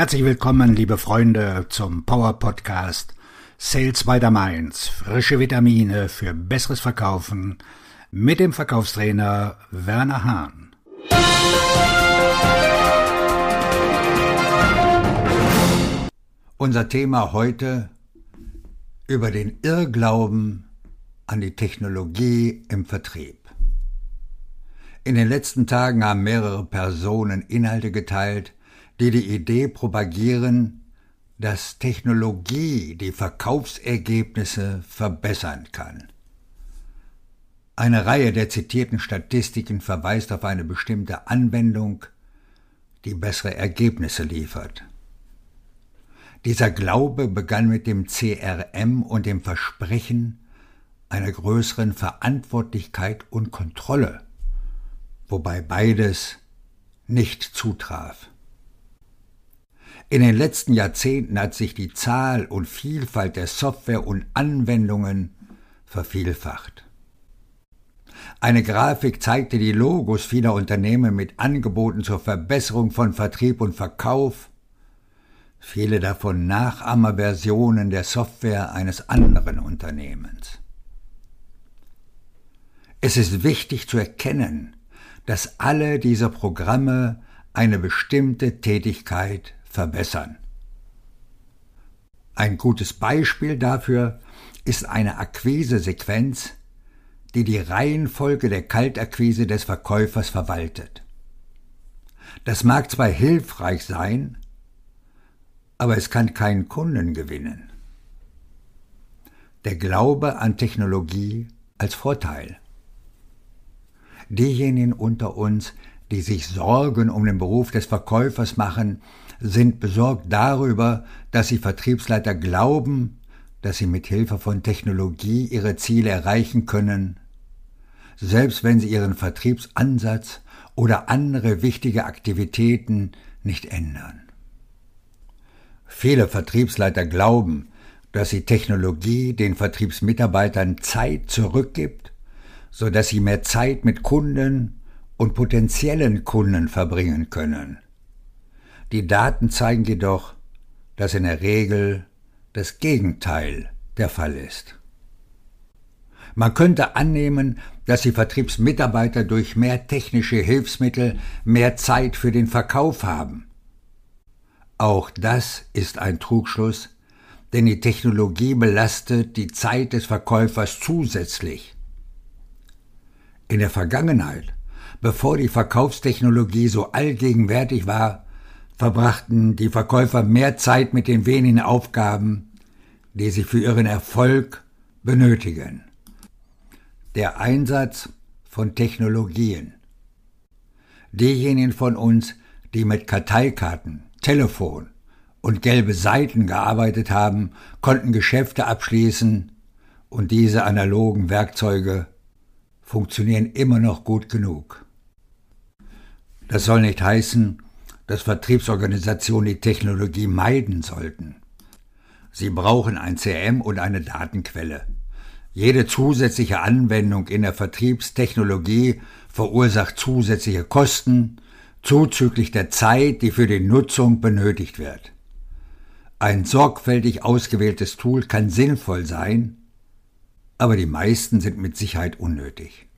Herzlich willkommen, liebe Freunde, zum Power Podcast Sales by the Mainz. Frische Vitamine für besseres Verkaufen mit dem Verkaufstrainer Werner Hahn. Unser Thema heute über den Irrglauben an die Technologie im Vertrieb. In den letzten Tagen haben mehrere Personen Inhalte geteilt, die die Idee propagieren, dass Technologie die Verkaufsergebnisse verbessern kann. Eine Reihe der zitierten Statistiken verweist auf eine bestimmte Anwendung, die bessere Ergebnisse liefert. Dieser Glaube begann mit dem CRM und dem Versprechen einer größeren Verantwortlichkeit und Kontrolle, wobei beides nicht zutraf. In den letzten Jahrzehnten hat sich die Zahl und Vielfalt der Software und Anwendungen vervielfacht. Eine Grafik zeigte die Logos vieler Unternehmen mit Angeboten zur Verbesserung von Vertrieb und Verkauf, viele davon Nachahmerversionen der Software eines anderen Unternehmens. Es ist wichtig zu erkennen, dass alle diese Programme eine bestimmte Tätigkeit verbessern. Ein gutes Beispiel dafür ist eine Akquisesequenz, die die Reihenfolge der Kaltakquise des Verkäufers verwaltet. Das mag zwar hilfreich sein, aber es kann keinen Kunden gewinnen. Der Glaube an Technologie als Vorteil. Diejenigen unter uns, die sich Sorgen um den Beruf des Verkäufers machen, sind besorgt darüber, dass sie Vertriebsleiter glauben, dass sie mit Hilfe von Technologie ihre Ziele erreichen können, selbst wenn sie ihren Vertriebsansatz oder andere wichtige Aktivitäten nicht ändern. Viele Vertriebsleiter glauben, dass die Technologie den Vertriebsmitarbeitern Zeit zurückgibt, so dass sie mehr Zeit mit Kunden und potenziellen Kunden verbringen können. Die Daten zeigen jedoch, dass in der Regel das Gegenteil der Fall ist. Man könnte annehmen, dass die Vertriebsmitarbeiter durch mehr technische Hilfsmittel mehr Zeit für den Verkauf haben. Auch das ist ein Trugschluss, denn die Technologie belastet die Zeit des Verkäufers zusätzlich. In der Vergangenheit, bevor die Verkaufstechnologie so allgegenwärtig war, verbrachten die Verkäufer mehr Zeit mit den wenigen Aufgaben, die sie für ihren Erfolg benötigen. Der Einsatz von Technologien. Diejenigen von uns, die mit Karteikarten, Telefon und gelbe Seiten gearbeitet haben, konnten Geschäfte abschließen und diese analogen Werkzeuge funktionieren immer noch gut genug. Das soll nicht heißen, dass Vertriebsorganisationen die Technologie meiden sollten. Sie brauchen ein CRM und eine Datenquelle. Jede zusätzliche Anwendung in der Vertriebstechnologie verursacht zusätzliche Kosten, zuzüglich der Zeit, die für die Nutzung benötigt wird. Ein sorgfältig ausgewähltes Tool kann sinnvoll sein, aber die meisten sind mit Sicherheit unnötig.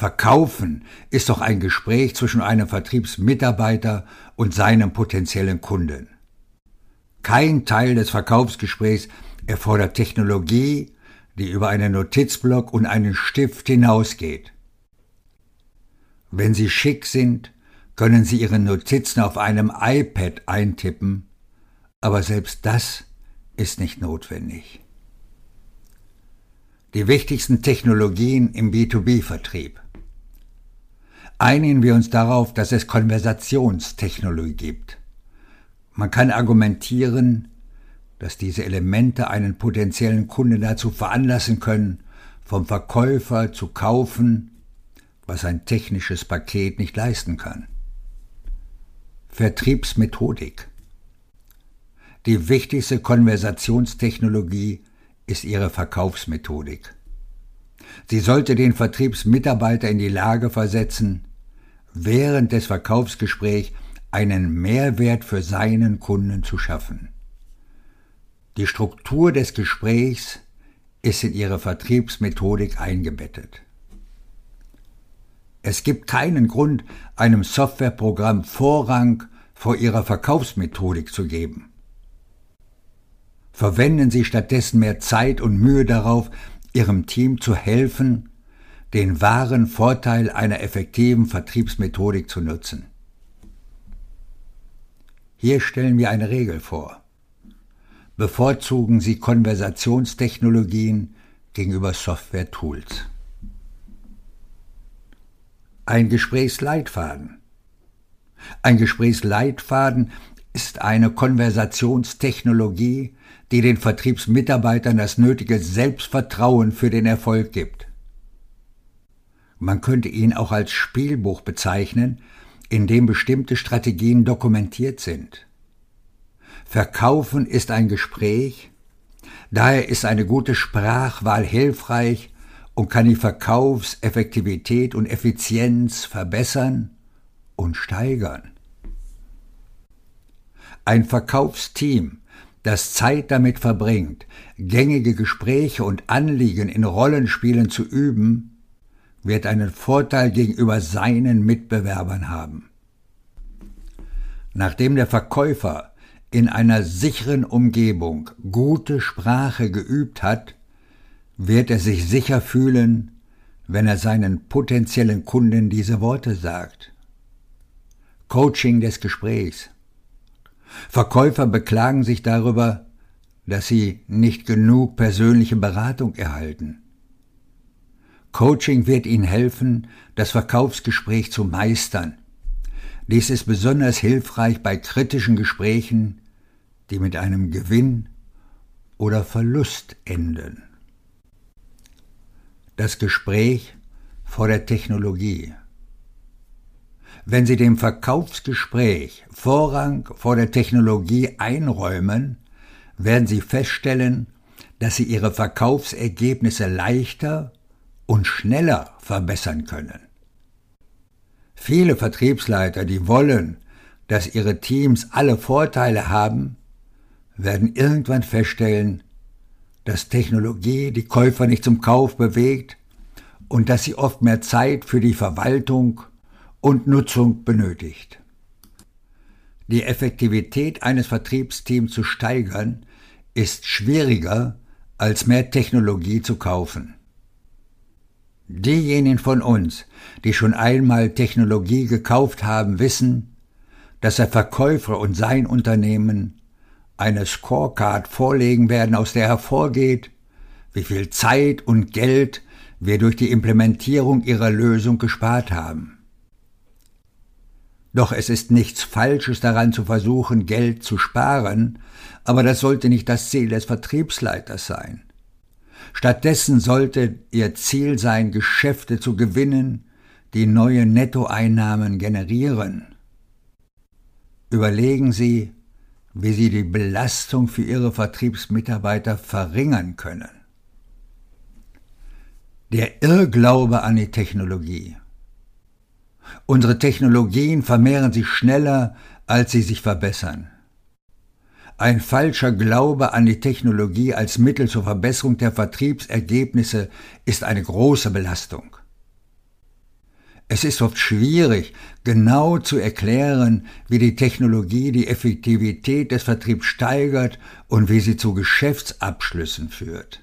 Verkaufen ist doch ein Gespräch zwischen einem Vertriebsmitarbeiter und seinem potenziellen Kunden. Kein Teil des Verkaufsgesprächs erfordert Technologie, die über einen Notizblock und einen Stift hinausgeht. Wenn Sie schick sind, können Sie Ihre Notizen auf einem iPad eintippen, aber selbst das ist nicht notwendig. Die wichtigsten Technologien im B2B-Vertrieb. Einigen wir uns darauf, dass es Konversationstechnologie gibt. Man kann argumentieren, dass diese Elemente einen potenziellen Kunden dazu veranlassen können, vom Verkäufer zu kaufen, was ein technisches Paket nicht leisten kann. Vertriebsmethodik. Die wichtigste Konversationstechnologie ist ihre Verkaufsmethodik. Sie sollte den Vertriebsmitarbeiter in die Lage versetzen, während des Verkaufsgesprächs einen Mehrwert für seinen Kunden zu schaffen. Die Struktur des Gesprächs ist in ihre Vertriebsmethodik eingebettet. Es gibt keinen Grund, einem Softwareprogramm Vorrang vor ihrer Verkaufsmethodik zu geben. Verwenden Sie stattdessen mehr Zeit und Mühe darauf, Ihrem Team zu helfen, den wahren Vorteil einer effektiven Vertriebsmethodik zu nutzen. Hier stellen wir eine Regel vor. Bevorzugen Sie Konversationstechnologien gegenüber Software-Tools. Ein Gesprächsleitfaden. Ein Gesprächsleitfaden ist eine Konversationstechnologie, die den Vertriebsmitarbeitern das nötige Selbstvertrauen für den Erfolg gibt. Man könnte ihn auch als Spielbuch bezeichnen, in dem bestimmte Strategien dokumentiert sind. Verkaufen ist ein Gespräch, daher ist eine gute Sprachwahl hilfreich und kann die Verkaufseffektivität und Effizienz verbessern und steigern. Ein Verkaufsteam, das Zeit damit verbringt, gängige Gespräche und Anliegen in Rollenspielen zu üben, wird einen Vorteil gegenüber seinen Mitbewerbern haben. Nachdem der Verkäufer in einer sicheren Umgebung gute Sprache geübt hat, wird er sich sicher fühlen, wenn er seinen potenziellen Kunden diese Worte sagt. Coaching des Gesprächs. Verkäufer beklagen sich darüber, dass sie nicht genug persönliche Beratung erhalten. Coaching wird ihnen helfen, das Verkaufsgespräch zu meistern. Dies ist besonders hilfreich bei kritischen Gesprächen, die mit einem Gewinn oder Verlust enden das Gespräch vor der Technologie. Wenn Sie dem Verkaufsgespräch Vorrang vor der Technologie einräumen, werden Sie feststellen, dass Sie Ihre Verkaufsergebnisse leichter und schneller verbessern können. Viele Vertriebsleiter, die wollen, dass ihre Teams alle Vorteile haben, werden irgendwann feststellen, dass Technologie die Käufer nicht zum Kauf bewegt und dass sie oft mehr Zeit für die Verwaltung und Nutzung benötigt. Die Effektivität eines Vertriebsteams zu steigern ist schwieriger, als mehr Technologie zu kaufen. Diejenigen von uns, die schon einmal Technologie gekauft haben, wissen, dass der Verkäufer und sein Unternehmen eine Scorecard vorlegen werden, aus der hervorgeht, wie viel Zeit und Geld wir durch die Implementierung ihrer Lösung gespart haben. Doch es ist nichts Falsches daran zu versuchen, Geld zu sparen, aber das sollte nicht das Ziel des Vertriebsleiters sein. Stattdessen sollte ihr Ziel sein, Geschäfte zu gewinnen, die neue Nettoeinnahmen generieren. Überlegen Sie, wie sie die Belastung für ihre Vertriebsmitarbeiter verringern können. Der Irrglaube an die Technologie. Unsere Technologien vermehren sich schneller, als sie sich verbessern. Ein falscher Glaube an die Technologie als Mittel zur Verbesserung der Vertriebsergebnisse ist eine große Belastung. Es ist oft schwierig, genau zu erklären, wie die Technologie die Effektivität des Vertriebs steigert und wie sie zu Geschäftsabschlüssen führt.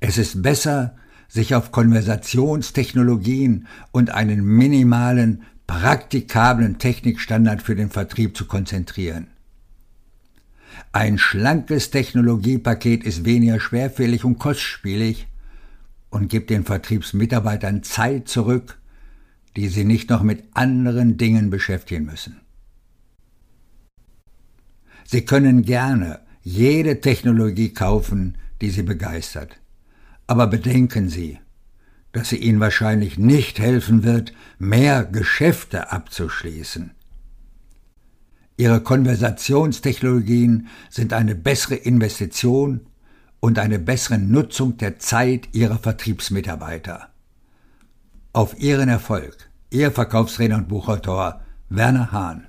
Es ist besser, sich auf Konversationstechnologien und einen minimalen, praktikablen Technikstandard für den Vertrieb zu konzentrieren. Ein schlankes Technologiepaket ist weniger schwerfällig und kostspielig und gibt den Vertriebsmitarbeitern Zeit zurück, die sie nicht noch mit anderen Dingen beschäftigen müssen. Sie können gerne jede Technologie kaufen, die Sie begeistert. Aber bedenken Sie, dass sie Ihnen wahrscheinlich nicht helfen wird, mehr Geschäfte abzuschließen. Ihre Konversationstechnologien sind eine bessere Investition und eine bessere Nutzung der Zeit ihrer Vertriebsmitarbeiter. Auf ihren Erfolg, Ihr Verkaufsredner und Buchautor Werner Hahn